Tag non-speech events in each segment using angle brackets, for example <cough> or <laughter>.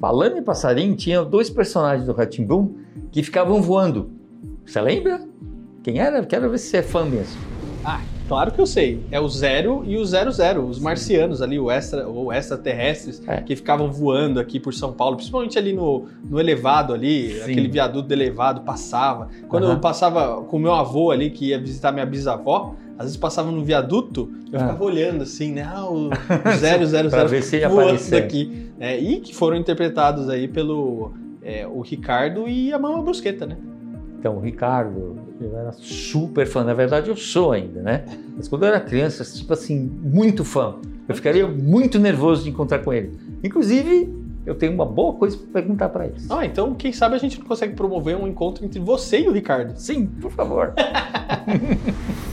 falando em passarinho, tinha dois personagens do Ratimbum que ficavam voando. Você lembra? Quem era? Quero ver se você é fã mesmo. Ah, claro que eu sei. É o Zero e o Zero Zero, os marcianos ali, o extra, ou extraterrestres, É. que ficavam voando aqui por São Paulo, principalmente ali no, no elevado ali, Sim. aquele viaduto do elevado passava. Quando Aham. eu passava com o meu avô ali, que ia visitar minha bisavó, às vezes passava no viaduto, eu Ah. ficava olhando assim, né? Ah, o o <laughs> zero, zero, Pra zero ver se voando aparecer. aqui. É, e que foram interpretados aí pelo é, o Ricardo e a Mama Brusqueta, né? Então, o Ricardo, eu era super fã. Na verdade, eu sou ainda, né? Mas quando eu era criança, tipo assim, muito fã. Eu ficaria muito nervoso de encontrar com ele. Inclusive, eu tenho uma boa coisa para perguntar para eles. Ah, então quem sabe a gente não consegue promover um encontro entre você e o Ricardo. Sim, por favor. <laughs>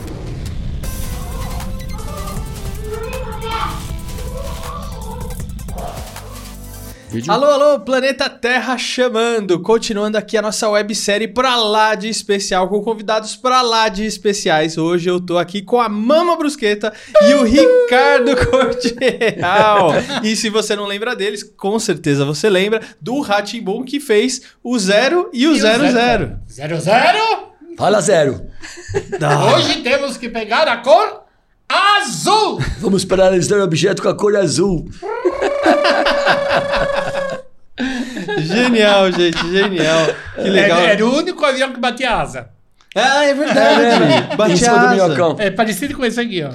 Vídeo. Alô, alô, Planeta Terra chamando! Continuando aqui a nossa websérie pra lá de especial, com convidados pra lá de especiais. Hoje eu tô aqui com a Mama Brusqueta e o Ricardo <laughs> Cordial. E se você não lembra deles, com certeza você lembra do Ratimbum que fez o Zero e o Zero Zero. Zero, zero. Fala zero. Hoje temos que pegar a cor azul. Vamos para analisar o objeto com a cor azul. <laughs> Genial, gente, genial. Que legal. Era, era o único avião que batia asa. Ah, é É, verdade. né? Em Bate cima do asa. É parecido com esse aqui, ó.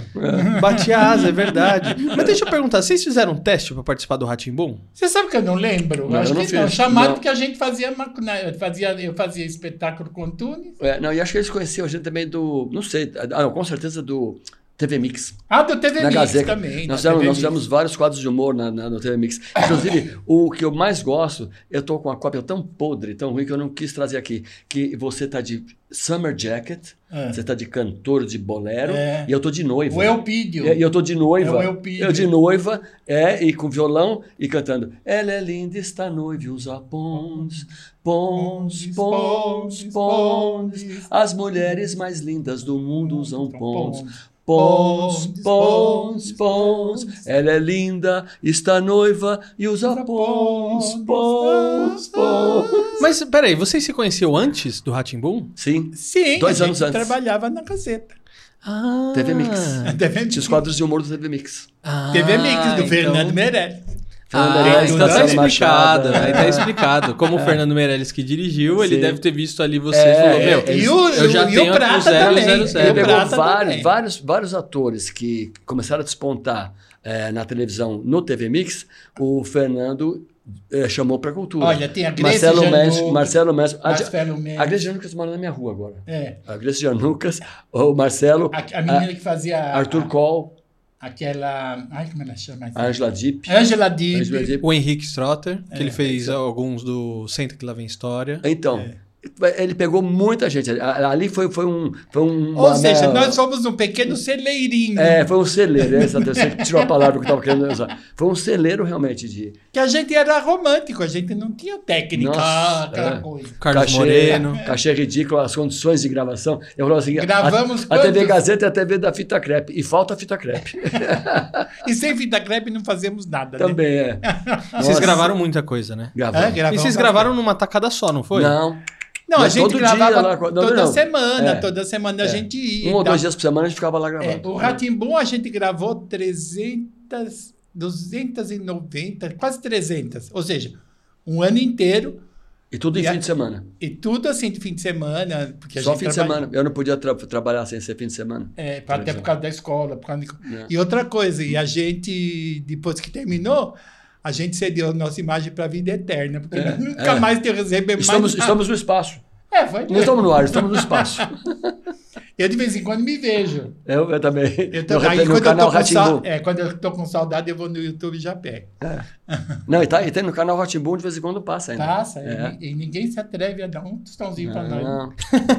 Bate asa, é verdade. Mas deixa eu perguntar, vocês fizeram um teste pra participar do Ratimbum? Você sabe que eu não lembro? Não, Acho eu não que não. Chamado Não. porque a gente fazia, né, fazia, eu fazia espetáculo com Tunes. É, não, e acho que eles conheciam a gente também do. Não sei. Ah, não, com certeza do TV Mix. Ah, do TV na Mix Gazeta. também. Nós, fizemos, TV nós fizemos vários quadros de humor na, na- no TV Mix. Inclusive, o que eu mais gosto, eu tô com uma cópia tão podre, tão ruim, que eu não quis trazer aqui. Que você tá de Summer Jacket, É. você tá de cantor de bolero, É. e eu tô de noiva. O Elpidio. E eu tô de noiva. É o Elpidio. Eu de noiva, é, e com violão e cantando. Ela é linda, está noiva usa pons, pons, pons, pons. As mulheres mais lindas do mundo usam pons. Pons, pons, pons. Ela é linda, está noiva e usa pons, pons, pons. Mas peraí, vocês se conheciam antes do Ratimbum? Sim, Sim, Dois a anos gente antes. trabalhava na Gazeta. Ah, <laughs> TV Mix. TV Tinha os quadros de humor do TV Mix. Ah, TV Mix, do então- Fernando Meirelles. Ah, Meirelles, então tá Tassiano explicado, Machado, aí é. tá <laughs> explicado. Como o Fernando Meirelles que dirigiu, ele Sim. deve ter visto ali vocês É, falou, é, meu, E o, eu já e o tenho Prata o também. E zero. o Ele pegou Prata vários, também. vários, vários atores que começaram a despontar eh, na televisão no TV Mix, o Fernando eh, chamou para cultura. Olha, tem a Grace Marcelo Janucas, Mestre, Marcelo Mestre, a, Marcelo a. Grace Janucas mora na minha rua agora. É. A Grace Janucas, o Marcelo, A, a menina que fazia. Arthur a- Cole, Aquela. Ai, como ela chama? Angela Deep. Angela Deep. O Henrique Strotter, que É, ele fez alguns do Senta que lá vem história. Então, ele pegou muita gente. Ali foi, foi um. Foi um Ou uma- seja, uma- nós somos um pequeno celeirinho. É, foi um celeiro, essa, <laughs> você tirou a palavra que eu estava querendo usar. Foi um celeiro realmente de. Que a gente era romântico, a gente não tinha técnica, Nossa, aquela é. coisa. Carlos cachê, Moreno. Cachê ridículo, as condições de gravação. Eu falo assim: Gravamos a, a TV? Gazeta é a TV da fita crepe. E falta a fita crepe. <laughs> E sem fita crepe não fazemos nada. né? Também é. E <laughs> vocês Nossa, gravaram muita coisa, né? Gravamos. É, E gravamos vocês bastante. gravaram numa tacada só, não foi? Não. Não, a gente gravava lá, toda não. semana, É. toda semana a gente ia. Um ou dois dias por semana a gente ficava lá É, gravando. o Ratimbum a gente gravou 300, 290, quase 300. Ou seja, um ano inteiro E tudo em E a- fim de semana. e tudo assim de fim de semana. Porque a Só fim de trabalha- semana. Eu não podia tra- trabalhar sem ser fim de semana. É, até por causa da escola. Por causa de... É. E outra coisa, e a gente, depois que terminou, a gente cedeu a nossa imagem para a vida eterna, porque nunca é. mais te receber Estamos, mais. nada. estamos no espaço. É, foi Não estamos no ar, estamos no espaço. <laughs> Eu de vez em quando me vejo. Eu, eu também. Eu tô, no, aí, quando, eu canal tô com sa... Ratimbu. é, quando eu tô com saudade, eu vou no YouTube e já pego. Não, e, tá, e tem no canal Ratimbu de vez em quando passa ainda. Passa, É. e, e ninguém se atreve a dar um tostãozinho para nós.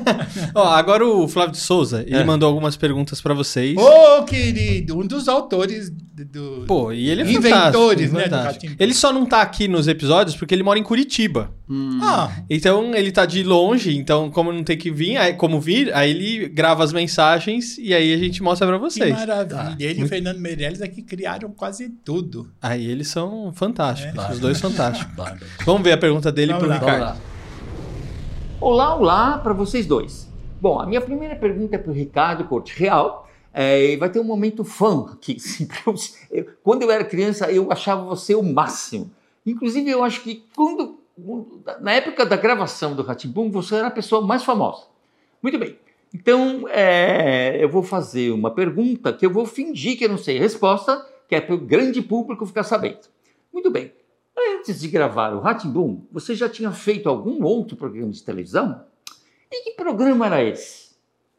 <laughs> Ó, agora o Flávio de Souza, ele É. mandou algumas perguntas pra vocês. Ô, querido, um dos autores do- Pô, e ele é Inventores, né. Ele só não tá aqui nos episódios porque ele mora em Curitiba. Ah, Então ele tá de longe, então como não tem que vir, aí, como vir, aí ele grava as mensagens e aí a gente mostra pra que vocês. maravilha. Ele e o Fernando Meirelles é que criaram quase tudo. Aí eles são fantásticos, É. os dois fantásticos. Vamos ver a pergunta dele pro lá. Ricardo. Olá, olá para vocês dois. Bom, a minha primeira pergunta é para o Ricardo Corte Real. É, vai ter um momento fã aqui. <laughs> quando eu era criança, eu achava você o máximo. Inclusive, eu acho que quando, na época da gravação do Ratimbum, você era a pessoa mais famosa. Muito bem. Então, é, eu vou fazer uma pergunta que eu vou fingir que eu não sei a resposta, que é para o grande público ficar sabendo. Muito bem. Antes de gravar o Ratimbum, você já tinha feito algum outro programa de televisão? E que programa era esse?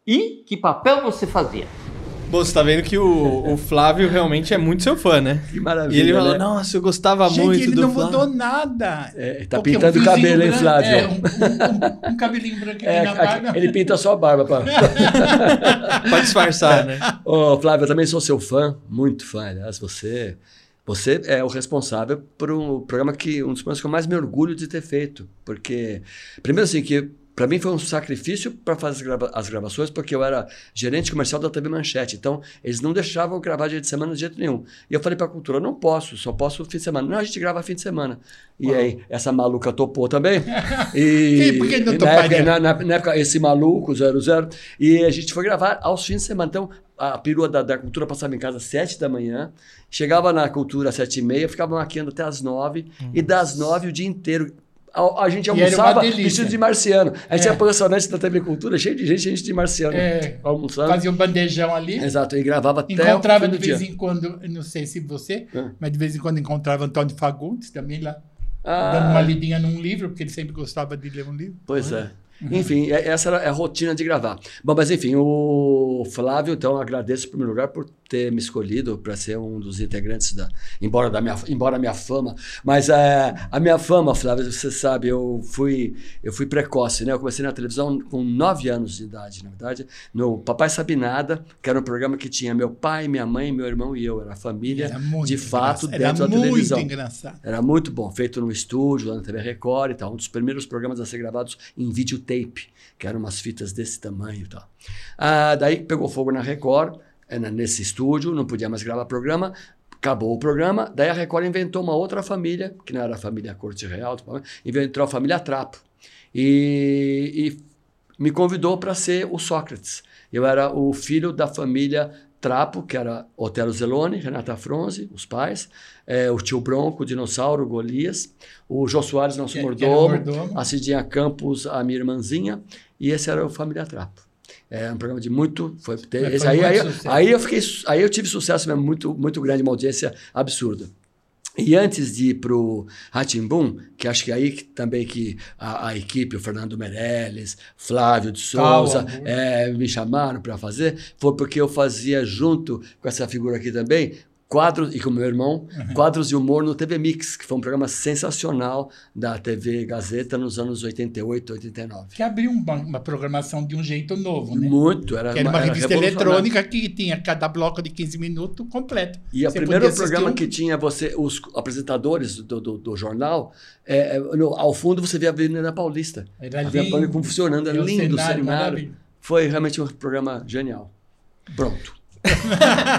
E que papel você fazia? Bom, você tá vendo que o, o Flávio realmente é muito seu fã, né? Que E maravilha. ele falou, né? nossa, eu gostava Gente, muito ele do não Flávio. mudou nada. É, tá Porque um pintando o fiozinho cabelo, hein, Flávio? É, um, um- um cabelinho branco aqui É, na aqui- barba. ele pinta só a barba. Pra... <laughs> Pra disfarçar, né? Ô, Flávio, eu também sou seu fã, muito fã. Aliás, você, você é o responsável por um programa que um dos programas que eu mais me orgulho de ter feito, porque primeiro assim que para mim foi um sacrifício para fazer as, grava- as gravações, porque eu era gerente comercial da TV Manchete. Então, eles não deixavam eu gravar dia de semana de jeito nenhum. E eu falei para a cultura, não posso, só posso fim de semana. Não, a gente grava fim de semana. E aí, essa maluca topou também. <laughs> E, Quem- por que não e na toparia? na, na- na época, esse maluco, 00, e a gente foi gravar aos fins de semana. Então, a perua da, da cultura passava em casa às 7 da manhã, chegava na cultura às 7 e meia, ficava maquiando até às 9, e das 9 o dia inteiro. A, a gente almoçava vestido de marciano. A gente É. ia para o restaurante da TV Cultura, cheio de gente, gente de marciano. É. Almoçando. Fazia um bandejão ali. Exato, e gravava até Encontrava de vez dia. em quando, não sei se você, É. mas de vez em quando encontrava Antônio Fagundes também lá, Ah. dando uma lidinha num livro, porque ele sempre gostava de ler um livro. Pois é. Enfim, é- essa era a rotina de gravar. Bom, mas enfim, o Flávio, então, agradeço em primeiro lugar por ter me escolhido para ser um dos integrantes da. Embora, da minha, embora a minha fama. Mas é, a minha fama, Flávio, você sabe, eu fui, eu fui precoce, né? Eu comecei na televisão com nove anos de idade, na verdade, no Papai Sabe Nada, que era um programa que tinha meu pai, minha mãe, meu irmão e eu. Era a família, Era de fato, engraçado. dentro Era da televisão. muito engraçado. Era muito bom, feito no estúdio, lá na TV Record e tal. Um dos primeiros programas a ser gravados em videotape, que eram umas fitas desse tamanho e tal. Ah, daí pegou fogo na Record, eh, nesse estúdio, não podia mais gravar programa. Acabou o programa, daí a Record inventou uma outra família, que não era a família Corte Real, inventou a família Trapo. E, e me convidou para ser o Sócrates. Eu era o filho da família Trapo, que era Otelo Zeloni, Renata Fronzi, os pais, eh, o tio Bronco, o Dinossauro, Golias, o Jô Soares, nosso Que- que era mordomo, a Cidinha Campos, a minha irmãzinha, e esse era o Família Trapo. É um programa de muito. Foi, Foi esse aí, aí, muito sucesso. aí eu fiquei, aí eu tive sucesso mesmo, muito, muito grande, uma audiência absurda. E antes de ir para o Ratimbum, que acho que aí que, também que a, a equipe, o Fernando Meirelles, Flávio de Souza, Calma. é, me chamaram para fazer, foi porque eu fazia junto com essa figura aqui também, quadros, e com meu irmão, Uhum. quadros de humor no TV Mix, que foi um programa sensacional da TV Gazeta nos anos 88, 89. Que abriu uma, uma programação de um jeito novo, né? Muito, era Que era uma era revista eletrônica que tinha cada bloco de 15 minutos completo. E o primeiro programa um- que tinha você, os apresentadores do, do, do jornal, é, é, no- ao fundo você via a Avenida Paulista. Era a Avenida. Paulista funcionando, era lindo o cenário cenário. Foi realmente um programa genial. Pronto.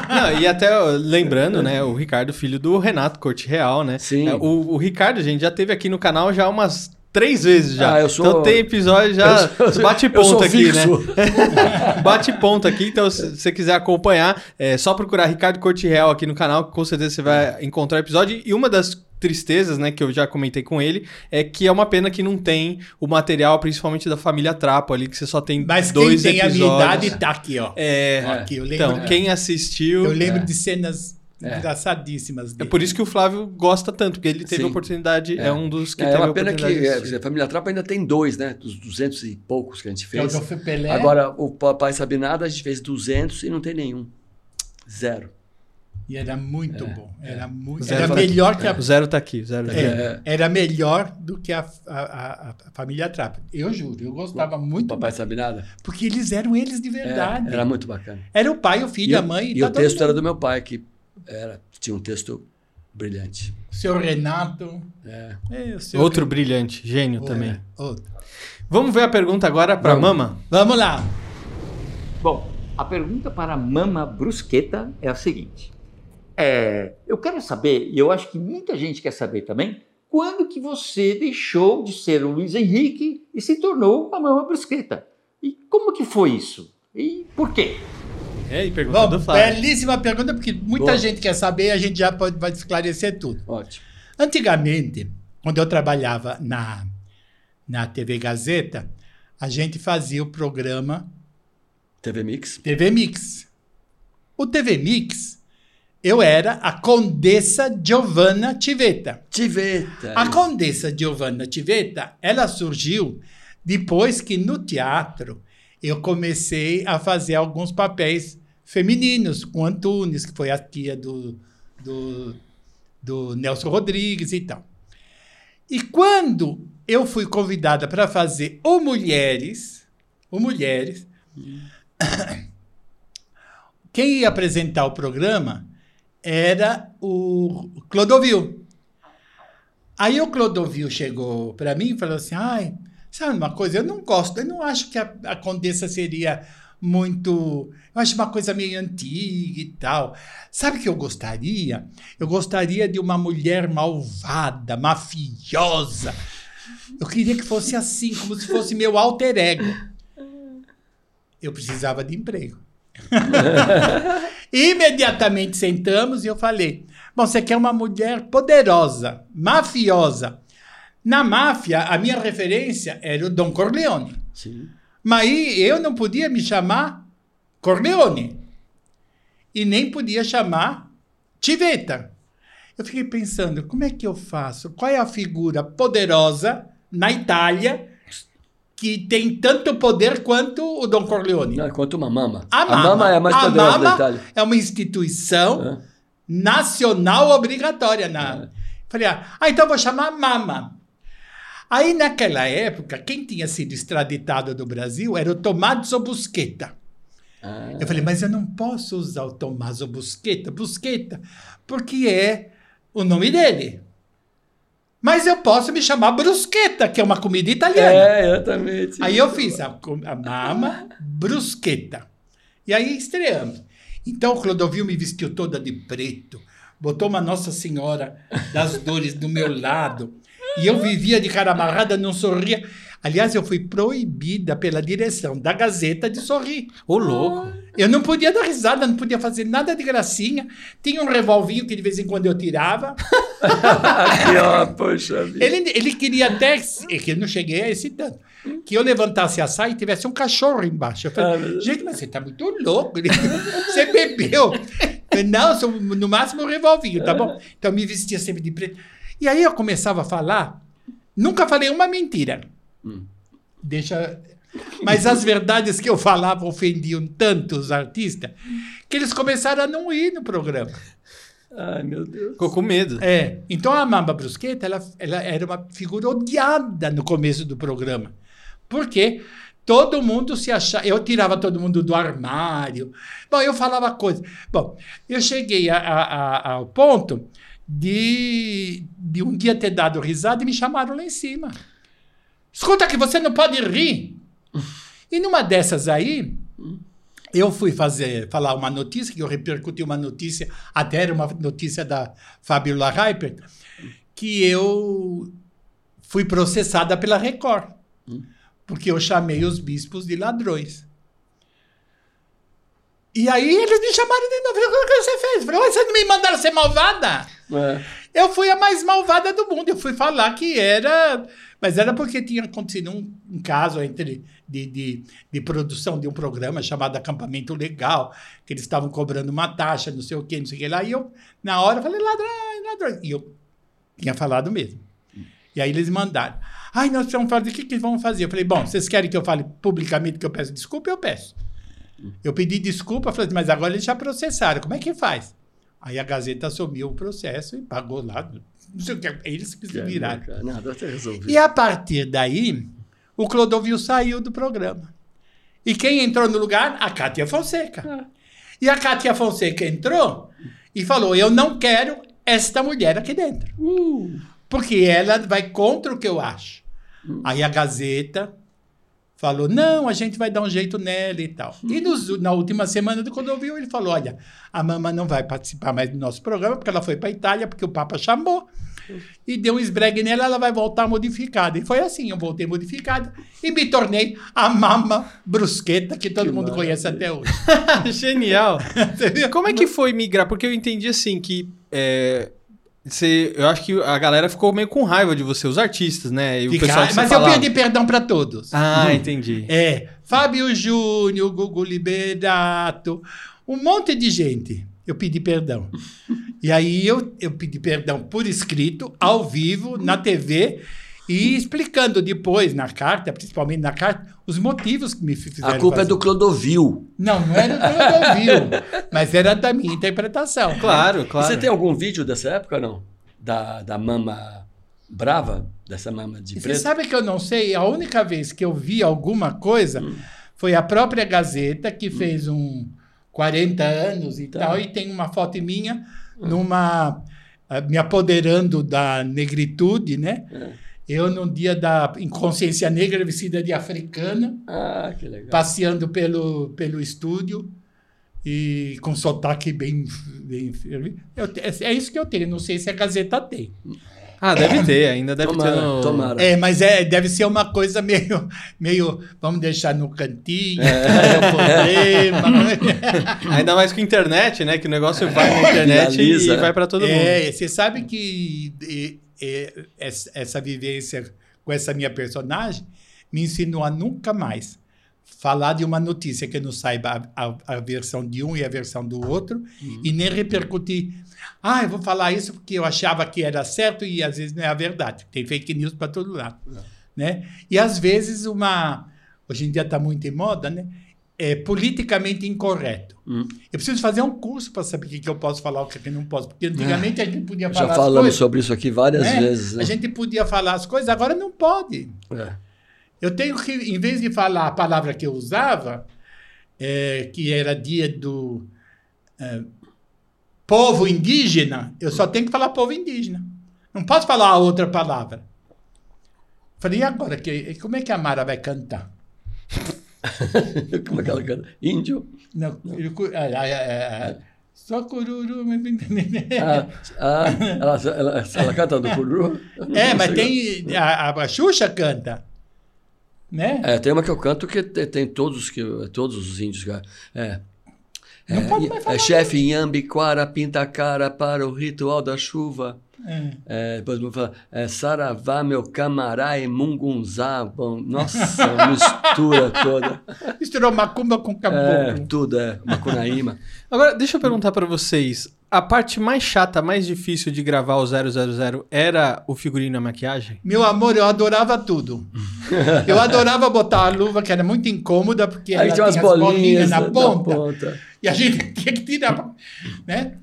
Não, e até ó, lembrando, né, o Ricardo, filho do Renato Corte Real, né? Sim. É, O, o Ricardo, gente, já teve aqui no canal já umas três vezes já. Ah, sou- Então tem episódio já sou- bate ponto aqui, fixo. né? <laughs> bate ponto aqui, então se você quiser acompanhar, é só procurar Ricardo Corte Real aqui no canal, que com certeza você vai encontrar o episódio. E uma das tristezas, né, que eu já comentei com ele, é que é uma pena que não tem o material, principalmente da família Trapo ali, que você só tem Mas dois quem tem a episódios. minha idade tá aqui, ó. É, Aqui, eu lembro, então, quem assistiu... eu lembro É. de cenas É. engraçadíssimas É dele. por isso que o Flávio gosta tanto, porque ele teve Sim. a oportunidade, é, É. um dos que É, teve uma a pena que é, a Família Trapa ainda tem dois, né? Dos 200 e poucos que a gente Que é o fez. Pelé. Agora, o Papai Sabe Nada, a gente fez 200 e não tem nenhum. Zero. E era muito bom. Era, muito, era tá melhor que a O Zero tá aqui, o Zero tá aqui. É, era melhor do que a, a, a- a família Trapa. Eu juro, eu gostava muito, Papai Sabe Nada? porque eles eram eles de É, verdade. era muito bacana. Era o pai, o filho, E, a o- mãe. e tá o texto mundo. era do meu pai, que Era, tinha um texto brilhante. O senhor Renato. É. É, o senhor Outro brilhante, gênio É, também. outro. Vamos ver a pergunta agora pra Mama? Vamos lá. Bom, a pergunta para a Mama Brusqueta é a seguinte. É, eu quero saber, e eu acho que muita gente quer saber também, quando que você deixou de ser o Luiz Henrique e se tornou a Mama Brusqueta? E como que foi isso? E por quê? É, e pergunta Bom, do Flávio. belíssima pergunta, porque muita Boa. gente quer saber e a gente já pode, vai esclarecer tudo. Ótimo. Antigamente, quando eu trabalhava na, na TV Gazeta, a gente fazia o programa TV Mix. TV Mix. O TV Mix, eu era a Condessa Giovanna Tiveta. Tiveta. A Condessa Giovanna Tiveta, ela surgiu depois que no teatro eu comecei a fazer alguns papéis femininos, com Antunes, que foi a tia do, do, do Nelson Rodrigues e tal. E quando eu fui convidada para fazer o Mulheres, o Mulheres, <coughs> quem ia apresentar o programa era o Clodovil. Aí o Clodovil chegou para mim e falou assim: ai, sabe uma coisa? Eu não gosto, eu não acho que a, a Condessa seria muito. Eu acho uma coisa meio antiga e tal. Sabe o que eu gostaria? Eu gostaria de uma mulher malvada, mafiosa. Eu queria que fosse assim, como se fosse meu alter ego. Eu precisava de emprego. <laughs> Imediatamente sentamos e eu falei: Bom, você quer uma mulher poderosa, mafiosa. Na máfia, a minha referência era o Don Corleone. Sim. Mas eu não podia me chamar Corleone. E nem podia chamar Tiveta. Eu fiquei pensando, como é que eu faço? Qual é a figura poderosa na Itália que tem tanto poder quanto o Don Corleone? Não, quanto uma mama. A Mama, é a mais a poderosa Mama da Itália. é uma instituição Hã? nacional obrigatória. Na... É. Falei, ah, ah, então vou chamar Mama. Aí, naquela época, quem tinha sido extraditado do Brasil era o Tommaso Busqueta. Ah, Eu falei, mas eu não posso usar o Tommaso Busqueta, Busqueta, porque é o nome dele. Mas eu posso me chamar Brusqueta, que é uma comida italiana. é, exatamente. Aí eu fiz a, a mama brusqueta. E aí estreamos. Então o Clodovil me vestiu toda de preto, botou uma Nossa Senhora das Dores do meu lado. E eu vivia de cara amarrada, não sorria. Aliás, eu fui proibida pela direção da Gazeta de sorrir. Ô, louco. Eu não podia dar risada, não podia fazer nada de gracinha. Tinha um revolvinho que de vez em quando eu tirava. <laughs> Ó, poxa vida. Ele, ele queria até, é que eu não cheguei a esse tanto, que eu levantasse a saia e tivesse um cachorro embaixo. Eu falei, Ah, gente, mas você tá muito louco. <laughs> Você bebeu. Falei, não, sou no máximo um revolvinho, tá bom? Então eu me vestia sempre de preto. E aí eu começava a falar, nunca falei uma mentira. Deixa. Mas as verdades que eu falava ofendiam tanto os artistas que eles começaram a não ir no programa. Ai, meu Deus. Ficou com medo. É, então a Mamba Brusqueta, ela, ela era uma figura odiada no começo do programa. Porque todo mundo se achava... Eu tirava todo mundo do armário. Bom, eu falava coisas. Bom, eu cheguei a- a- a- ao ponto de, de um dia ter dado risada e me chamaram lá em cima. Escuta que você não pode rir. E numa dessas aí, eu fui fazer, falar uma notícia, que eu repercuti uma notícia, até era uma notícia da Fabiola Reiper, que eu fui processada pela Record, porque eu chamei os bispos de ladrões. E aí eles me chamaram de novo. Falei, o que você fez? Falei, "Ué, vocês não me mandaram ser malvada? É. Eu fui a mais malvada do mundo. Eu fui falar que era. Mas era porque tinha acontecido um, um caso entre de, de, de produção de um programa chamado Acampamento Legal, que eles estavam cobrando uma taxa, não sei o quê, não sei o que lá. E eu, na hora, falei, ladrões, ladrões. E eu tinha falado mesmo. E aí eles mandaram. Ai, nós precisamos fazer, o que, que vamos fazer? Eu falei, bom, vocês querem que eu fale publicamente que eu peço desculpa? Eu peço. Eu pedi desculpa, falei, mas agora eles já processaram, como é que faz? Aí a Gazeta assumiu o processo e pagou lá. Não sei o que, eles que se viraram. Cara, Nada, até resolvido. E a partir daí, o Clodovil saiu do programa. E quem entrou no lugar? A Cátia Fonseca. E a Cátia Fonseca entrou e falou: Eu não quero esta mulher aqui dentro. Uh, Porque ela vai contra o que eu acho. Aí a Gazeta falou: não, a gente vai dar um jeito nela e tal. E nos- na última semana do Clodovil, ele falou: olha, a Mama não vai participar mais do nosso programa, porque ela foi para Itália, porque o Papa chamou. E deu um esbregue nela, ela vai voltar modificada. E foi assim, eu voltei modificada e me tornei a Mama Brusqueta, que todo Que mundo conhece até hoje. <laughs> Genial. <laughs> Como é que foi migrar? Porque eu entendi assim que. é, você, eu acho que a galera ficou meio com raiva de você, os artistas, né? E o Fica- pessoal mas eu falava. pedi perdão para todos. Ah, entendi. É, Fábio Júnior, Gugu Liberato, um monte de gente. Eu pedi perdão. <laughs> E aí eu, eu pedi perdão por escrito, ao vivo, na TV, e explicando depois, na carta, principalmente na carta, os motivos que me fizeram. a culpa é fazer. do Clodovil. Não, não era do que eu ouviu, mas era da minha interpretação. Claro, E claro. Você tem algum vídeo dessa época ou não? Da, da mama brava? Dessa mama de E você preto? sabe que eu não sei? A única vez que eu vi alguma coisa foi a própria Gazeta, que fez um 40 anos e Tá. tal, e tem uma foto minha numa. ah, me apoderando da negritude, né? Eu, num dia da inconsciência negra, vestida de africana, Ah, que legal. passeando pelo, pelo estúdio e com sotaque bem. bem eu, é isso que eu tenho, não sei se a Gazeta tem. Ah, deve ter, ainda deve Tomara, ter. No... tomara. É, mas é, deve ser uma coisa meio, meio vamos deixar no cantinho, É. <laughs> é um problema. <laughs> Ainda mais com internet, né? Que o negócio vai na internet Viraliza. e vai pra todo mundo. é, você sabe que essa, vivência com essa minha personagem me ensinou a nunca mais falar de uma notícia que eu não saiba a, a- a versão de um e a versão do outro e nem repercutir. Ah, eu vou falar isso porque eu achava que era certo e às vezes não é a verdade. Tem fake news para todo lado. Né? E às vezes uma. Hoje em dia está muito em moda, né? É politicamente incorreto. Hum. Eu preciso fazer um curso para saber o que, que eu posso falar e o que, que eu não posso. Porque antigamente a gente podia falar Já falamos coisas. sobre isso aqui várias né? vezes. Né? A gente podia falar as coisas, agora não pode. É. Eu tenho que, em vez de falar a palavra que eu usava, é, que era dia do é, povo indígena, eu só tenho que falar povo indígena. Não posso falar outra palavra. Falei, e agora? Que, como é que a Mara vai cantar? <laughs> Como é que ela canta? Índio? Não, cu- ah, ah, ah, só cururu. Ah, ah, ela, ela, ela canta do Cururu? É, mas tem. A, a, a Xuxa canta. Né? É, tem uma que eu canto que te- tem todos, que, todos os índios. É. É, é falar chefe Inhambiquara pinta a cara para o ritual da chuva. É. É, depois vou falar, é, Saravá, meu camará e mungunzá. Bom, nossa, <laughs> mistura toda. Misturou macumba com É, caboclo. tudo, é. Macunaíma. <laughs> Agora, deixa eu perguntar pra vocês. A parte mais chata, mais difícil de gravar o 000 era o figurino e a maquiagem? Meu amor, eu adorava tudo. <laughs> Eu adorava botar a luva, que era muito incômoda, porque Aí ela tinha umas tinha as bolinhas na na ponta. ponta. E a gente tinha que tirar, né?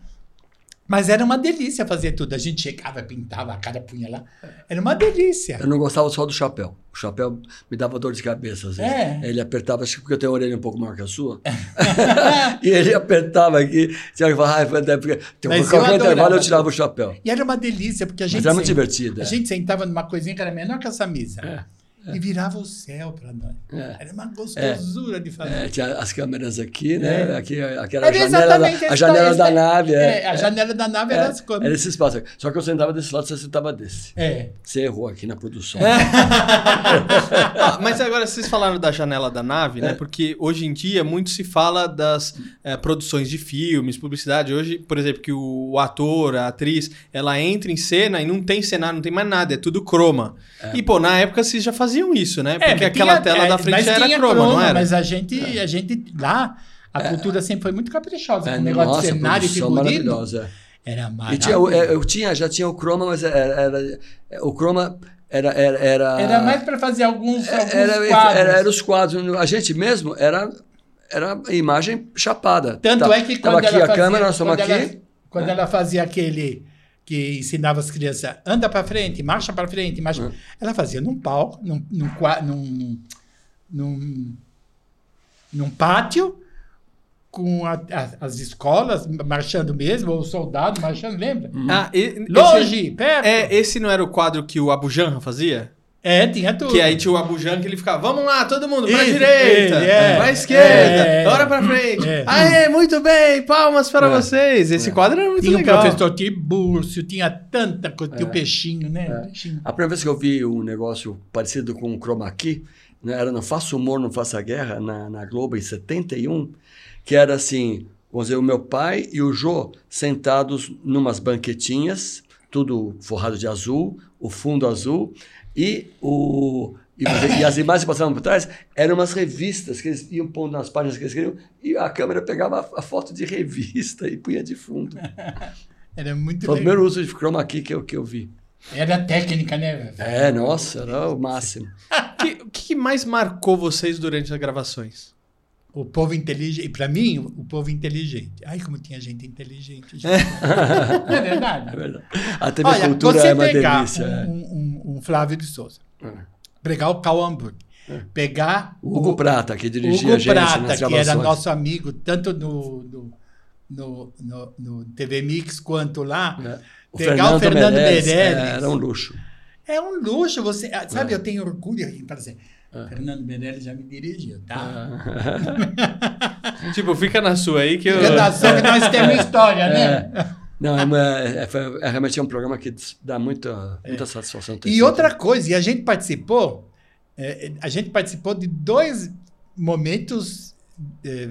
Mas era uma delícia fazer tudo. A gente chegava, pintava a cara, punha lá. Era uma delícia. Eu não gostava só do chapéu. O chapéu me dava dor de cabeça às vezes. É. Ele apertava, acho que porque eu tenho a orelha um pouco maior que a sua. <laughs> e ele apertava aqui. Tinha que falar, ah, é porque tem qualquer intervalo eu tirava o chapéu. E era uma delícia, porque a gente. Mas era muito divertido. A é. gente sentava numa coisinha que era menor que essa mesa. É, E virava o céu para nós. É. Era uma gostosura de fazer. É, tinha as câmeras aqui, né? É. Aqui, aqui era a Era janela, da, a janela esse- da nave. É, É, a janela da nave era as é, câmeras. era esse espaço. aqui. Só que eu sentava desse lado, você sentava desse. É. Você errou aqui na produção. <laughs> Ah, mas agora vocês falaram da janela da nave, né? Porque hoje em dia muito se fala das produções de filmes, publicidade. Hoje, por exemplo, que o, o ator, a atriz, ela entra em cena e não tem cenário, não tem mais nada, é tudo croma. E, pô, na época vocês já faziam isso, né? Porque mas aquela tinha- tela é, da frente era croma, não era? Mas a gente, a gente lá, a cultura sempre foi muito caprichosa. É, negócio nossa, de cenário e figurino. maravilhosa. Era E maravilhoso. tinha, é, eu tinha, já tinha o croma, mas era, era- o croma era era era, Era mais para fazer alguns, alguns era, quadros. era, era os quadros. A gente mesmo era era imagem chapada. Tanto Tá- é que tava quando aqui ela a fazia, câmera, nós estamos quando ela- aqui. quando ela fazia aquele que ensinava as crianças, anda para frente, marcha para frente, marcha. Hum. Ela fazia num palco, num, num, num, num, num pátio, com a- a- as escolas marchando mesmo, ou soldado marchando, lembra? Ah, e- Longe, esse, perto. é, esse não era o quadro que o Abu Janra fazia? É, tinha tudo. Que aí tinha o Abu Janra que ele ficava, vamos lá, todo mundo, pra Isso, direita, ele, é. pra esquerda, É. bora pra frente. É. Aê, muito bem, palmas para É. vocês. Esse quadro era muito Tinha legal. o professor Tibúrcio, tinha tanta coisa, tinha o peixinho, né? É. Peixinho. A primeira vez que eu vi um negócio parecido com o Chroma Key, né, era no Faça Humor, Não Faça Guerra, na, na Globo, em 71, que era assim, vamos dizer, o meu pai e o Jô sentados numas banquetinhas, tudo forrado de azul, o fundo azul, e, o, e, e as imagens que passavam por trás eram umas revistas que eles iam pondo nas páginas que eles queriam, e a câmera pegava a, a foto de revista <laughs> e punha de fundo. <laughs> Era muito Foi o primeiro uso de Chroma Key que eu, que eu vi. Era técnica, né? É, nossa, era o máximo. <laughs> O que, que mais marcou vocês durante as gravações? O povo inteligente. E pra mim, o povo inteligente. Ai, como tinha gente inteligente. gente. <laughs> Não é verdade? É verdade. A TV Olha, Cultura você é uma pegar delícia. é. um, um- um Flávio de Souza, É. pegar o Cal Hamburg, pegar O Hugo Prata, que dirigia Hugo a gente Prata, nas que era nosso amigo, tanto no, no, no, no- no TV Mix quanto lá. É. O Pegar o Fernando Meirelles. é, era um luxo. É um luxo você. Sabe, É. eu tenho orgulho em fazer. Fernando Meirelles já me dirigiu, tá? <laughs> Tipo, fica na sua aí que eu... Redação que nós temos história, né? Não, é, uma, é, foi- é realmente é um programa que dá muita, muita satisfação. ter É. E feito. outra coisa, e a gente participou, é, a gente participou de dois momentos é,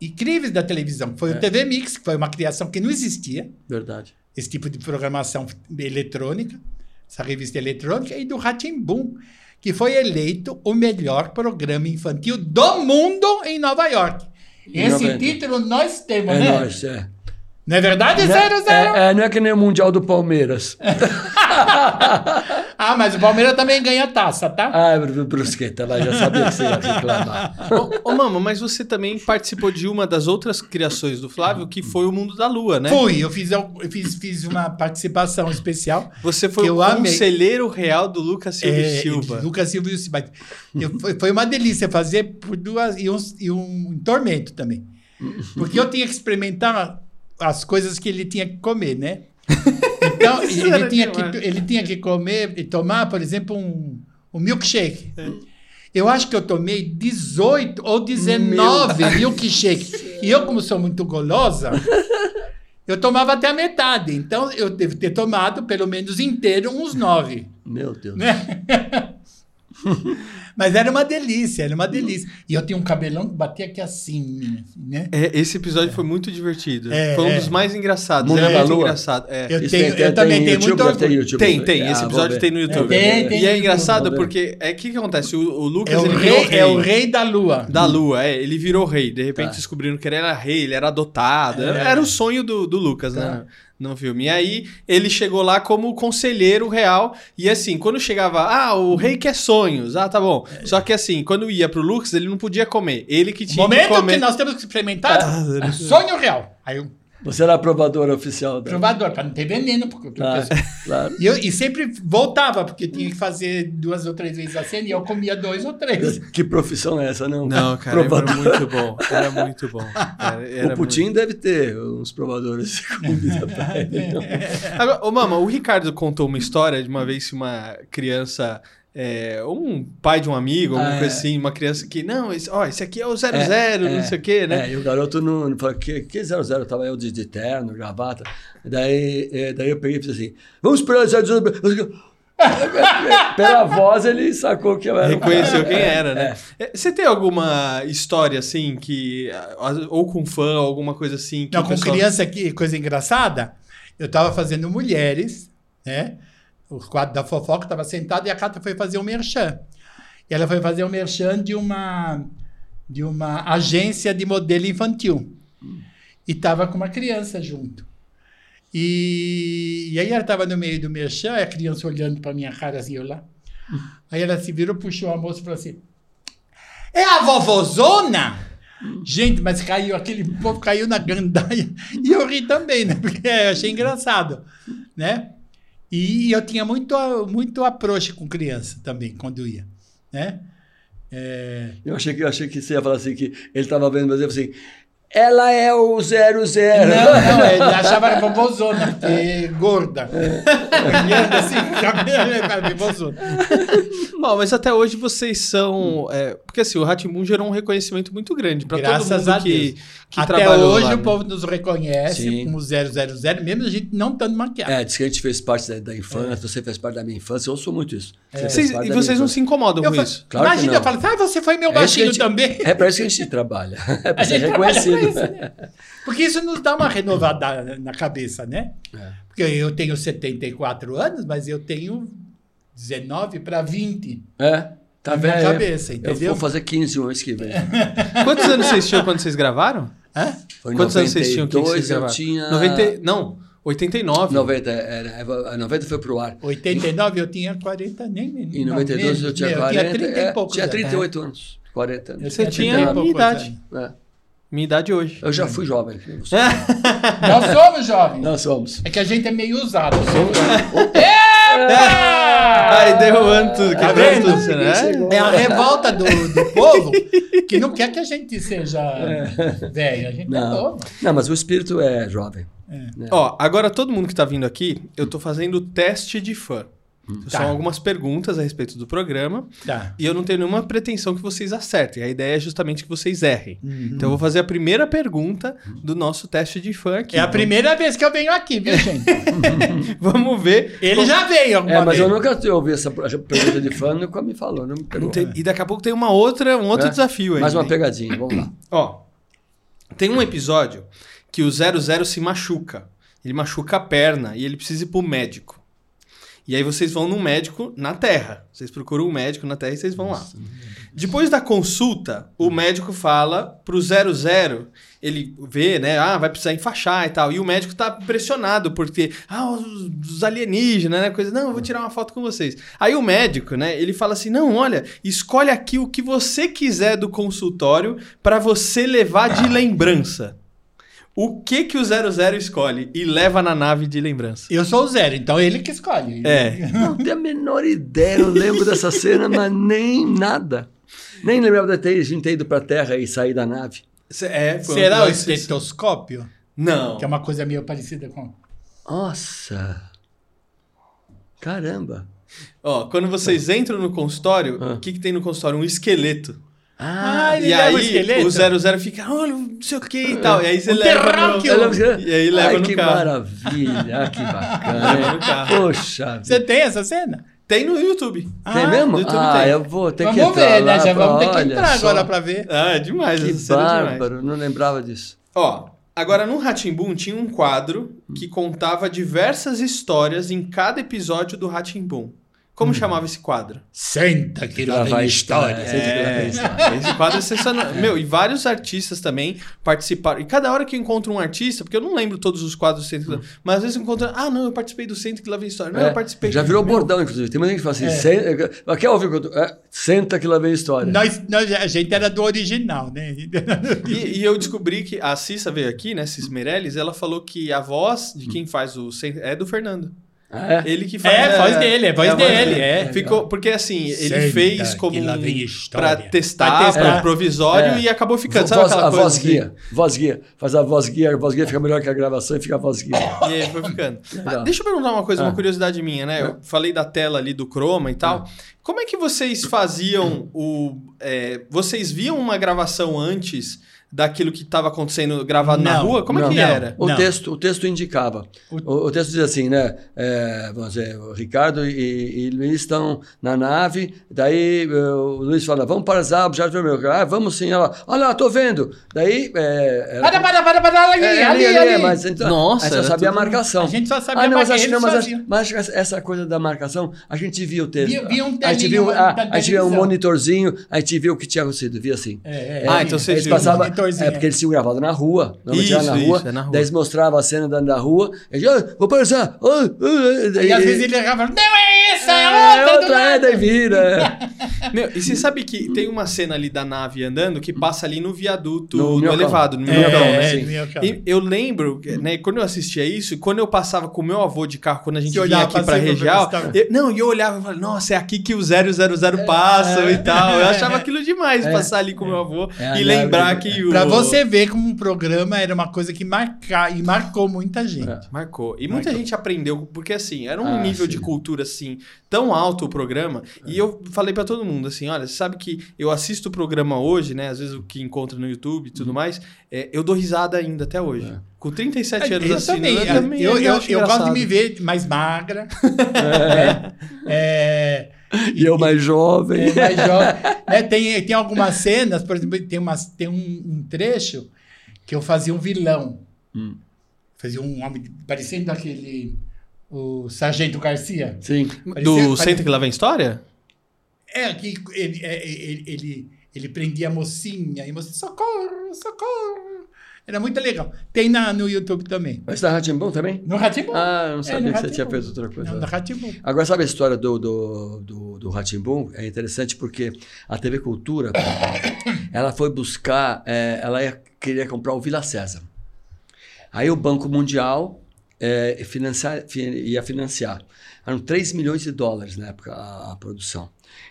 incríveis da televisão. Foi É. o TV Mix, que foi uma criação que não existia, Verdade. esse tipo de programação eletrônica, essa revista eletrônica, e do Ratimbum, que foi eleito o melhor programa infantil do mundo em Nova York. Esse 90. título nós temos, É né? nóis, é. Não é verdade, Não zero, zero? é, é, não é que nem o Mundial do Palmeiras. <laughs> Ah, mas o Palmeiras também ganha taça, tá? Ah, Brusqueta, ela já sabia que você ia reclamar. Ô, ô, Mama, mas você também participou de uma das outras criações do Flávio, que foi o Mundo da Lua, né? Fui, eu fiz, eu fiz, fiz uma participação especial. Você foi o eu amei. conselheiro real do Lucas Silva É, e Silva. Lucas Silva e Silva. Eu- foi, foi uma delícia fazer por duas. E um, e um tormento também. Porque eu tinha que experimentar as coisas que ele tinha que comer, né? <laughs> Então, ele tinha, demais. que, ele tinha que comer e tomar, por exemplo, um, um milkshake. É. Eu acho que eu tomei 18 ou 19 milkshakes. E eu, como sou muito golosa, <laughs> eu tomava até a metade. Então, eu devo ter tomado, pelo menos inteiro, uns 9. Meu Deus. Né? <laughs> <laughs> Mas era uma delícia, era uma delícia. E eu tinha um cabelão que batia aqui assim, né? É, esse episódio foi muito divertido. É, foi um é. dos mais engraçados. Mundo é da muito Lua? engraçado. É. Eu, tenho, tem- eu tem- também tenho muito orgulho. YouTube. Tem, tem. Ah, Esse episódio tem no YouTube. Tem, tem e é engraçado porque é o que, que acontece? O, o Lucas É o, ele virou rei, é o rei da lua. Da Lua, é. Ele virou rei. De repente Tá. descobriram que ele era rei, ele era adotado. É. Era o sonho do, do Lucas, Tá. né? No filme. E aí ele chegou lá como conselheiro real. E assim, quando chegava, ah, o rei quer sonhos. Ah, tá bom. Só que assim, quando ia pro Lucas, ele não podia comer. Ele que tinha Momento que comer. que nós temos que experimentar Ah, sonho real. Aí o Você era aprovador oficial da. provador, para não ter veneno. Porque, porque Claro, claro. e, eu, e sempre voltava, porque tinha que fazer duas ou três vezes a cena e eu comia dois ou três. <laughs> Que profissão é essa, não? Não, cara, era Provador. muito bom. Era muito bom. <laughs> Era, era o Putin deve ter uns provadores de comida pra <laughs> ele. muito- Agora, ô, Mama, o Ricardo contou uma história de uma vez que uma criança. É, um pai de um amigo, alguma Ah, coisa é. assim, uma criança que, não, esse, ó, esse aqui é o 00, É, não é, sei o quê, né? É, e o garoto não, não falou que, que 00, tava eu de, de terno, gravata. Daí, é, daí eu peguei e fiz assim: vamos esperar 00. <laughs> Pela voz ele sacou que eu era. o Reconheceu quem era, né? É, Você tem alguma história assim que. Ou com fã, alguma coisa assim. Que Não, o com pessoal- criança aqui, coisa engraçada, eu estava fazendo mulheres, né? O quadro da fofoca estava sentado e a Cata foi fazer um merchan. E ela foi fazer um merchan de uma, de uma agência de modelo infantil. E estava com uma criança junto. E, e aí ela estava no meio do merchan, a criança olhando para minha cara assim, eu lá. Aí ela se virou, puxou a moça e falou assim: É a vovozona? Gente, mas caiu, aquele povo caiu na gandaia. <laughs> E eu ri também, né? Porque eu achei engraçado, né? E eu tinha muito, muito approach com criança também, quando ia, né? É, Eu achei que, eu achei que você ia falar assim, que ele estava vendo, mas eu assim, ela é o 00. Não, não, ele achava que era vovozona, porque gorda. Olhando assim, cabelo. Bom, mas até hoje vocês são. é, porque assim, o Ratimbun gerou um reconhecimento muito grande pra todo Graças mundo a que, que Até trabalhou hoje lá, o né? povo nos reconhece Sim. como 000, mesmo a gente não estando maquiado. É, diz que a gente fez parte da, da infância, você fez parte da minha infância, eu ouço muito isso. Você Vocês- parte e vocês não infância. se incomodam Eu com isso? Claro que Imagina, não. eu falo, ah, você foi meu É baixinho gente- também. É para isso que a gente trabalha. <laughs> É para A ser reconhecido. Isso, né? Porque isso nos dá uma renovada na cabeça, né? É. Porque eu tenho 74 anos, mas eu tenho 19 para 20 É, tá na vendo? cabeça, Eu entendeu? vou fazer 15 um mês que vem. <laughs> Quantos anos vocês tinham quando vocês gravaram? Hã? Foi Quantos anos vocês tinham que vocês 92, eu gravaram? tinha... 90, não, 89. 90, era, a 90 foi pro ar. 89 eu tinha 40, nem menos. Em não, 92 menos, eu tinha meu, 40. Eu tinha 30 é, e poucos tinha anos. 38 anos. 40 Eu anos. Você tinha 30 e a minha poucos idade. anos. É. Minha idade hoje. Eu já fui jovem. <laughs> Nós somos jovens. Nós somos. É que a gente é meio usado. Ai, derrubando tudo, Tá quebrando tudo, né? É a revolta do, do povo que não quer que a gente seja velho. A gente é Não. novo. Não, mas o espírito é jovem. Ó, agora todo mundo que tá vindo aqui, eu tô fazendo teste de fã. São Tá. algumas perguntas a respeito do programa. Tá. E eu não tenho nenhuma pretensão que vocês acertem. A ideia é justamente que vocês errem. Uhum. Então eu vou fazer a primeira pergunta do nosso teste de fã aqui. É a primeira vez que eu venho aqui, viu, gente? <laughs> Vamos ver. Ele já veio alguma É, mas vez. eu nunca ouvi essa essa pergunta de fã, nunca me falou. Não me pegou. Não tem- E daqui a pouco tem uma outra, um outro É. desafio aí. Mais uma pegadinha, vamos lá. <clears throat> Ó, tem um episódio que o 00 se machuca. Ele machuca a perna e ele precisa ir pro médico. E aí vocês vão num médico na Terra. Vocês procuram um médico na Terra e vocês vão lá. Depois da consulta, o médico fala pro 00, ele vê, né, ah, vai precisar enfaixar e tal. E o médico tá pressionado porque, ah, os, os alienígenas, né, coisa, não, eu vou tirar uma foto com vocês. Aí o médico, né, ele fala assim: "Não, olha, escolhe aqui o que você quiser do consultório para você levar de lembrança". O que que o 00 escolhe e leva na nave de lembrança? Eu sou o zero, então ele que escolhe. É. Não tenho a menor ideia, não lembro dessa cena, mas nem nada. Nem lembrava de ter, a gente ter ido pra Terra e sair da nave. É foi um Será o estetoscópio? Não. Que é uma coisa meio parecida com. Nossa! Caramba! Ó, quando vocês entram no consultório, Ah. o que, que tem no consultório? Um esqueleto. Ah, ele e aí o esqueleto? o 00 fica, olha, não sei o que e tal. E aí você Um leva no... E aí leva Ai, no que carro. maravilha! Ah, que <laughs> Leva bacana! no carro. Poxa! Você tem essa cena? Tem no YouTube. Tem Ah, mesmo? no YouTube Ah, tem. eu vou ter que Vamos entrar ver, né? Já pra- vamos ter que olha entrar só. agora pra ver. Ah, é demais. Que essa cena é demais. bárbaro, não lembrava disso. Ó, agora no Ratimbun tinha um quadro que contava diversas histórias em cada episódio do Ratimbun. Como chamava esse quadro? Senta que lá Lá vai história. história, senta que lá vem história. Esse quadro é sensacional. Meu, e vários artistas também participaram. E cada hora que eu encontro um artista, porque eu não lembro todos os quadros do Centro que Lá- mas às vezes eu encontro. Ah, não, eu participei do Centro que lá vem história. Não, É, eu participei. Já virou Meu, bordão, inclusive. Tem muita gente que fala assim, É. "Sen- quer ouvir o que eu tô... é, Senta que lá vem história. Nós, nós, a gente era do original, né? E, e eu descobri que a Cissa veio aqui, né, Cis Meirelles, ela falou que a voz de quem faz o Centro é do Fernando. Ah, é? Ele que faz. É, voz dele, é voz a dele, é. Ficou, porque assim, ele Senta fez como um, pra testar, pra provisório É. e acabou ficando. Sabe voz- aquela a coisa voz assim? guia. Voz guia. Faz a voz guia, a voz guia fica melhor que a gravação e fica a voz guia. E aí foi ficando. <laughs> Mas deixa eu perguntar uma coisa, uma Ah. curiosidade minha, né? Eu falei da tela ali do Chroma e tal. Como é que vocês faziam o. é, vocês viam uma gravação antes daquilo que estava acontecendo gravado na Não, rua? Como é Não, que não. era? O texto, o texto indicava. O, o texto diz assim, né? é, vamos dizer, o Ricardo e, e Luiz estão na nave, daí eh, o Luiz fala, vamos para as árvores, Jardim Vermelho. Ah, vamos sim. Ela, olha lá, tô vendo. Daí... É, era- Para, para, para, para, ali, É, ali, ali, ali. ali, mas então, Nossa, aí só era sabia tudo- a marcação. A gente só sabia ah, não, mas acho, não, mas, acho, mas essa coisa da marcação, a gente via o texto. Via- via um a gente telinho viu, da- a, a gente via um monitorzinho, a gente viu o que tinha acontecido, via assim. É, Ah, então vocês passavam, Monitorzinho, é porque eles tinham gravado na rua, normalmente Isso, na isso, rua, é na rua. daí eles mostravam a cena da, da rua, e gente, ah, vou passar, ah, ah, E às vezes ele errava, não é essa, é é, outra, do outra, é, lado. daí vira. <laughs> Meu, e você sabe que tem uma cena ali da nave andando que passa ali no viaduto, No no, elevado, no É, Minhocão, é, né? Minhocão. E eu lembro, né, quando eu assistia isso, quando eu passava com o meu avô de carro, quando a gente Você vinha aqui pra se eu- não, e eu olhava e falava, nossa, é aqui que os 000 passam e tal. Eu achava aquilo demais, passar ali com o meu avô É e lembrar que o... Pra você ver como um programa era uma coisa que marca, e marcou muita gente. É. Marcou. E muita gente aprendeu, porque assim, era um Ah, nível sim. de cultura assim, tão alto o programa. E eu falei pra todo mundo assim: olha, você sabe que eu assisto o programa hoje, né? Às vezes o que encontra no YouTube e tudo mais, é, eu dou risada ainda até hoje. É. Com 37 anos eu assistindo, também, eu também eu, eu, eu gosto de me ver mais magra. <laughs> né? <laughs> É, E eu mais jovem. é, mais jovem. <laughs> Né, Tem, tem algumas cenas, por exemplo, tem, umas, tem um, um trecho que eu fazia um vilão. Hum. Fazia um homem parecendo aquele. O Sargento Garcia. Sim. Do Parecia- Senta que lá vem história? É, que ele, é, ele, ele, ele prendia a mocinha e a mocinha, socorro, socorro. Era muito legal. Tem na, no YouTube também. Mas tá Ratimbom também? No Ratimbu. Ah, eu não É, sabia no que você tinha feito outra coisa. Não, no Ratimbu. Agora, sabe a história do, do, do, do? É interessante porque a TV Cultura, <coughs> ela foi buscar, é, ela ia, queria comprar o Vila César. Aí o Banco Mundial é, financiar, fi- ia financiar. Eram 3 milhões de dólares na época a, a produção.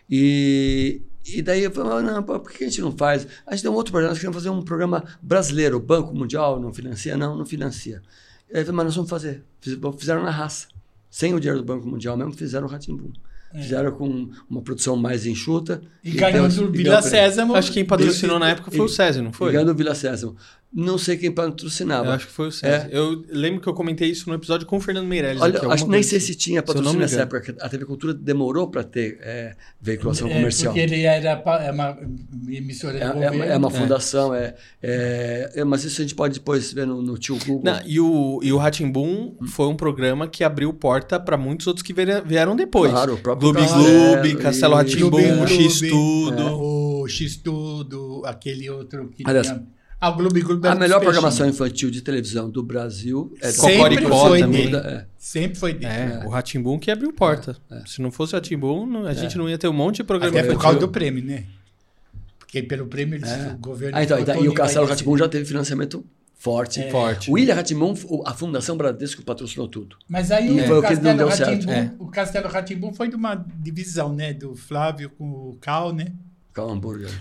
E, e daí eu falei, não, por que a gente não faz? A gente tem um outro programa, nós queremos fazer um programa brasileiro. O Banco Mundial não financia? Não, não financia. Aí eu falei, mas nós vamos fazer. Fiz- Fizeram na raça. Sem o dinheiro do Banco Mundial mesmo, fizeram o Ratimbum. Fizeram com uma produção mais enxuta. E ganhou deu- do e Vila Sésamo. Acho que quem patrocinou e- na época foi o e- César, não E foi? ganhou do Vila Sésamo. Não sei quem patrocinava. Eu acho que foi o César. Eu lembro que eu comentei isso no episódio com o Fernando Meirelles. Olha, aqui, acho que nem sei assim. se tinha patrocínio nessa engano. época. A TV Cultura demorou para ter é, veiculação É, comercial. porque ele era é uma emissora É, de é governo. uma- é uma fundação, é, é- é- mas isso a gente pode depois ver no, no tio Google. Não, e o, e o Ratimbum foi um programa que abriu porta pra muitos outros que vieram, vieram depois. Claro, o próprio Gloob Castelo Gloob, Castelo Ratimbum, Gloob Gloob, X Tudo. O X-Tudo, aquele outro que Aliás, tinha... O Gloob Gloob a melhor programação infantil de televisão do Brasil é da Sempre Cocoricó foi também. dele. É. Sempre foi dele. É, o Ratimbum que abriu porta. Se não fosse o Ratimbum, a gente não ia ter um monte de programa Até por causa do prêmio, né? Porque pelo prêmio eles, o governo... Ah, então, botou e o Castelo Ratimbum já teve financiamento forte. É. Forte. O Ilha Ratimbum, a Fundação Bradesco patrocinou tudo. Mas aí E o, Castelo. Ratimbum, É. o Castelo Ratimbum foi de uma divisão, né? Do Flávio com o Cal, né?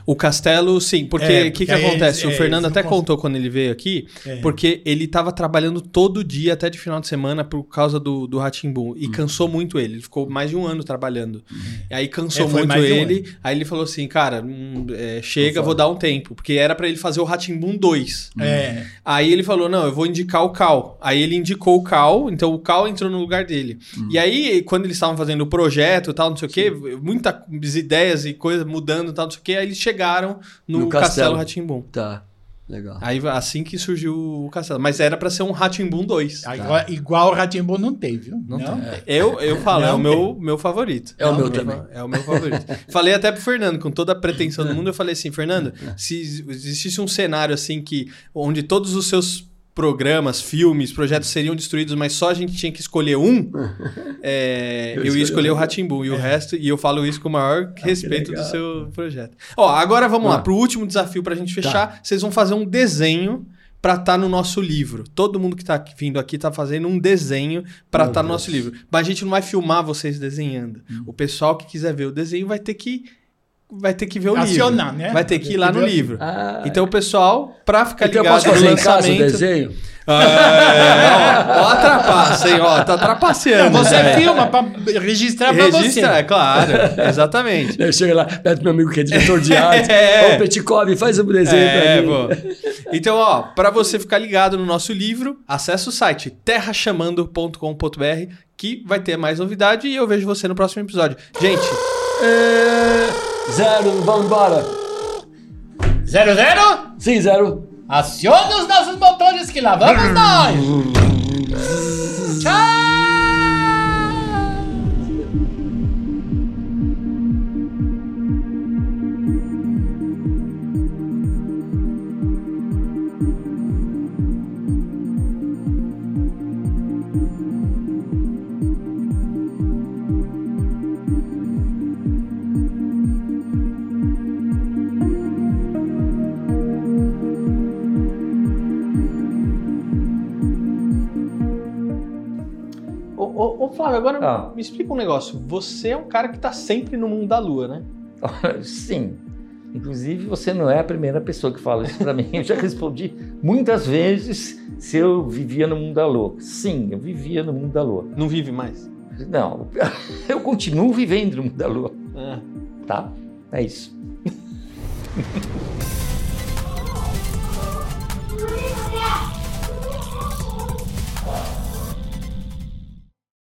O Castelo, sim, porque o É, que, porque que aí acontece? eles- o é, Fernando até contou quando ele veio aqui, É. porque ele tava trabalhando todo dia, até de final de semana, por causa do, do Ratimbum. Hum. E cansou muito ele. Ele ficou mais de um ano trabalhando. E aí cansou É, muito de um ele. Aí ele falou assim, cara, hum, é, chega, vou dar um tempo. Porque era pra ele fazer o Ratimbum 2. É. Aí ele falou: não, eu vou indicar o Cal. Aí ele indicou o Cal, então o Cal entrou no lugar dele. E aí, quando eles estavam fazendo o projeto e tal, não sei o quê, muitas ideias e coisas mudando e tal, não sei o quê, aí eles chegaram no, No Castelo. Ratimbum. Tá, legal. Aí assim que surgiu o Castelo. Mas era pra ser um Ratimbum 2. Agora, igual o Ratimbum não tem, viu? Não tem. Eu, eu falo, é Não o meu, meu favorito. É o Não, meu também. É o meu favorito. <laughs> falei até pro Fernando, com toda a pretensão do mundo, eu falei assim, Fernando, se existisse um cenário assim que onde todos os seus programas, filmes, projetos seriam destruídos, mas só a gente tinha que escolher um, <laughs> é, Eu eu, ia escolhi escolher o Ratimbum e o resto, e eu falo isso com o maior respeito do seu projeto. Ó, agora vamos Ah. lá, pro último desafio pra gente fechar, vocês vão fazer um desenho pra estar no nosso livro. Todo mundo que tá aqui- vindo aqui tá fazendo um desenho pra Meu estar no Deus. nosso livro. Mas a gente não vai filmar vocês desenhando. O pessoal que quiser ver o desenho vai ter que vai ter que ver o Acionar, livro. né? Vai ter que ir lá no livro. Ah, Então o pessoal, pra ficar então eu ligado posso no fazer em casa o lançamento... desenho? É, ó, ó a trapaça, hein? Ó, tá trapaceando. Não, você velho. filma pra registrar pra Registra, é você. claro. Exatamente. Eu chego lá, perto do meu amigo que é diretor de arte. <laughs> É. Ô, Petkov, faz um desenho É, pra mim. pô. Então, ó, pra você ficar ligado no nosso livro, acessa o site terrachamando.com.br que vai ter mais novidade e eu vejo você no próximo episódio. Gente, É, zero, vamos embora. Zero, zero? Sim, zero. Acione os nossos motores que lá vamos nós! <laughs> Agora, Ah. me explica um negócio. Você é um cara que tá sempre no mundo da lua, né? <laughs> Sim. Inclusive, você não é a primeira pessoa que fala isso para mim. Eu já respondi muitas vezes se eu vivia no mundo da lua. Sim, eu vivia no mundo da lua. Não vive mais. Não, <laughs> eu continuo vivendo no mundo da lua, Ah. tá? É isso. <laughs>